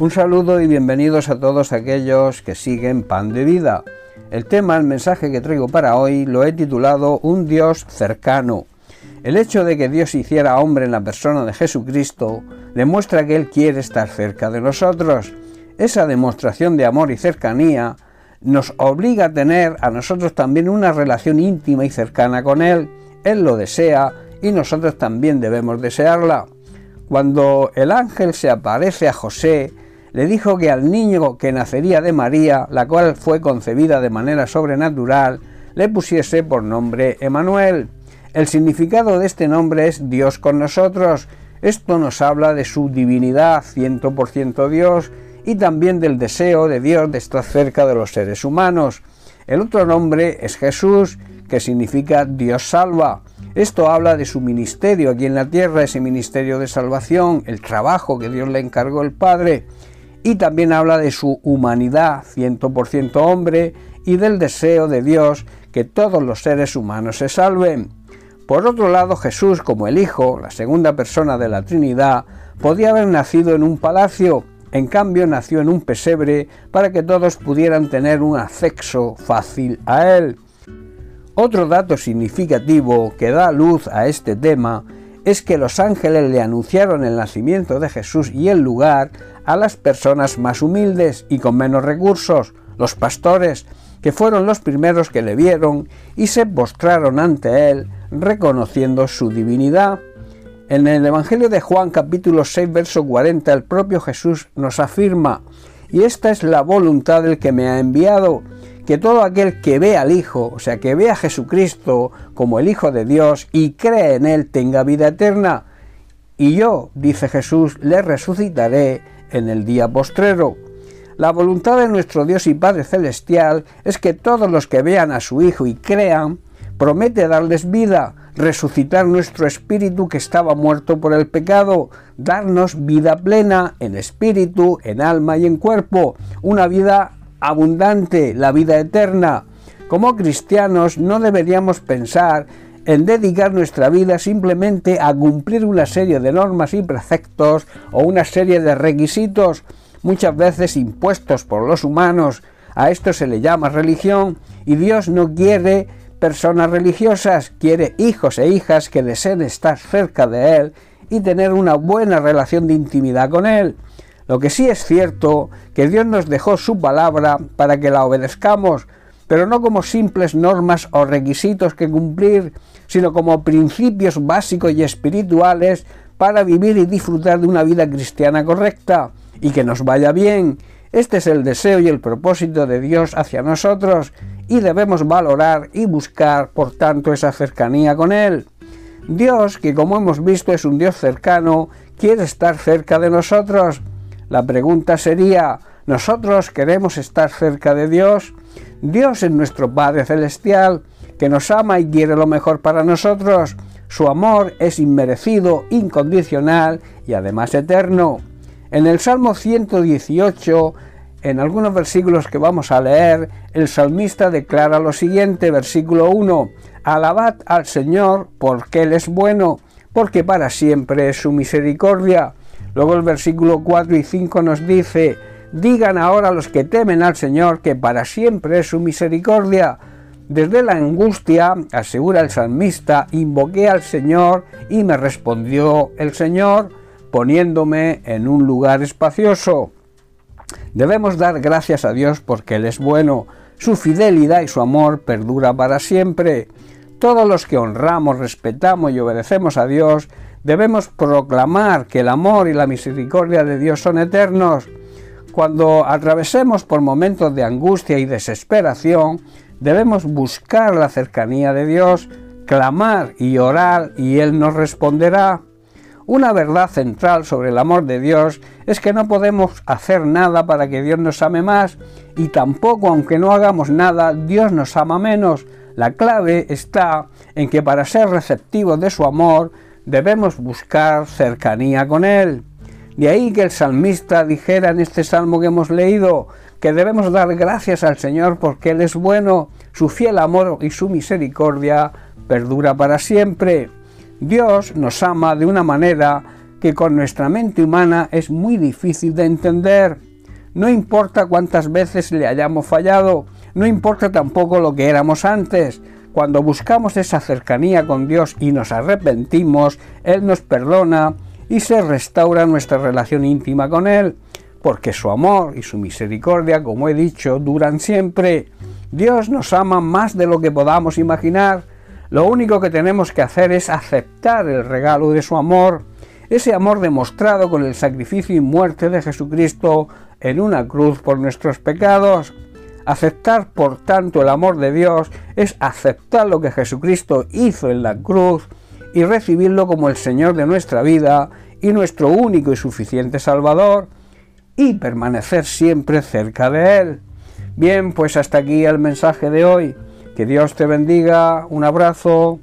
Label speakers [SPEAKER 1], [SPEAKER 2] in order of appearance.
[SPEAKER 1] Un saludo y bienvenidos a todos aquellos que siguen Pan de Vida. El tema, el mensaje que traigo para hoy lo he titulado Un Dios cercano. El hecho de que Dios hiciera hombre en la persona de Jesucristo demuestra que Él quiere estar cerca de nosotros. Esa demostración de amor y cercanía nos obliga a tener a nosotros también una relación íntima y cercana con Él. Él lo desea y nosotros también debemos desearla. Cuando el ángel se aparece a José, le dijo que al niño que nacería de María, la cual fue concebida de manera sobrenatural, le pusiese por nombre Emanuel. El significado de este nombre es Dios con nosotros. Esto nos habla de su divinidad, 100% Dios, y también del deseo de Dios de estar cerca de los seres humanos. El otro nombre es Jesús, que significa Dios salva. Esto habla de su ministerio aquí en la tierra, ese ministerio de salvación, el trabajo que Dios le encargó el Padre y también habla de su humanidad, 100% hombre, y del deseo de Dios que todos los seres humanos se salven. Por otro lado, Jesús, como el Hijo, la segunda persona de la Trinidad, podía haber nacido en un palacio, en cambio nació en un pesebre para que todos pudieran tener un acceso fácil a él. Otro dato significativo que da luz a este tema es que los ángeles le anunciaron el nacimiento de Jesús y el lugar a las personas más humildes y con menos recursos, los pastores, que fueron los primeros que le vieron y se postraron ante él, reconociendo su divinidad. En el Evangelio de Juan capítulo 6 verso 40 el propio Jesús nos afirma, y esta es la voluntad del que me ha enviado, que todo aquel que ve al Hijo, o sea, que ve a Jesucristo como el Hijo de Dios y cree en Él, tenga vida eterna. Y yo, dice Jesús, le resucitaré en el día postrero. La voluntad de nuestro Dios y Padre Celestial es que todos los que vean a su Hijo y crean, promete darles vida, resucitar nuestro espíritu que estaba muerto por el pecado, darnos vida plena en espíritu, en alma y en cuerpo, una vida abundante, la vida eterna. Como cristianos no deberíamos pensar en dedicar nuestra vida simplemente a cumplir una serie de normas y preceptos o una serie de requisitos, muchas veces impuestos por los humanos. A esto se le llama religión y Dios no quiere personas religiosas, quiere hijos e hijas que deseen estar cerca de Él y tener una buena relación de intimidad con Él. Lo que sí es cierto, que Dios nos dejó su palabra para que la obedezcamos, pero no como simples normas o requisitos que cumplir, sino como principios básicos y espirituales para vivir y disfrutar de una vida cristiana correcta y que nos vaya bien. Este es el deseo y el propósito de Dios hacia nosotros y debemos valorar y buscar, por tanto, esa cercanía con Él. Dios, que como hemos visto es un Dios cercano, quiere estar cerca de nosotros la pregunta sería, ¿nosotros queremos estar cerca de Dios? Dios es nuestro Padre Celestial, que nos ama y quiere lo mejor para nosotros. Su amor es inmerecido, incondicional y además eterno. En el Salmo 118, en algunos versículos que vamos a leer, el salmista declara lo siguiente, versículo 1, Alabad al Señor porque Él es bueno, porque para siempre es su misericordia Luego el versículo 4 y 5 nos dice, digan ahora los que temen al Señor que para siempre es su misericordia. Desde la angustia, asegura el salmista, invoqué al Señor y me respondió el Señor poniéndome en un lugar espacioso. Debemos dar gracias a Dios porque Él es bueno, su fidelidad y su amor perdura para siempre. Todos los que honramos, respetamos y obedecemos a Dios Debemos proclamar que el amor y la misericordia de Dios son eternos. Cuando atravesemos por momentos de angustia y desesperación, debemos buscar la cercanía de Dios, clamar y orar y Él nos responderá. Una verdad central sobre el amor de Dios es que no podemos hacer nada para que Dios nos ame más y tampoco aunque no hagamos nada, Dios nos ama menos. La clave está en que para ser receptivos de su amor debemos buscar cercanía con Él. De ahí que el salmista dijera en este salmo que hemos leído que debemos dar gracias al Señor porque Él es bueno, su fiel amor y su misericordia perdura para siempre. Dios nos ama de una manera que con nuestra mente humana es muy difícil de entender. No importa cuántas veces le hayamos fallado, no importa tampoco lo que éramos antes. Cuando buscamos esa cercanía con Dios y nos arrepentimos, Él nos perdona y se restaura nuestra relación íntima con Él, porque su amor y su misericordia, como he dicho, duran siempre. Dios nos ama más de lo que podamos imaginar. Lo único que tenemos que hacer es aceptar el regalo de su amor, ese amor demostrado con el sacrificio y muerte de Jesucristo en una cruz por nuestros pecados. Aceptar, por tanto, el amor de Dios es aceptar lo que Jesucristo hizo en la cruz y recibirlo como el Señor de nuestra vida y nuestro único y suficiente Salvador y permanecer siempre cerca de Él. Bien, pues hasta aquí el mensaje de hoy. Que Dios te bendiga. Un abrazo.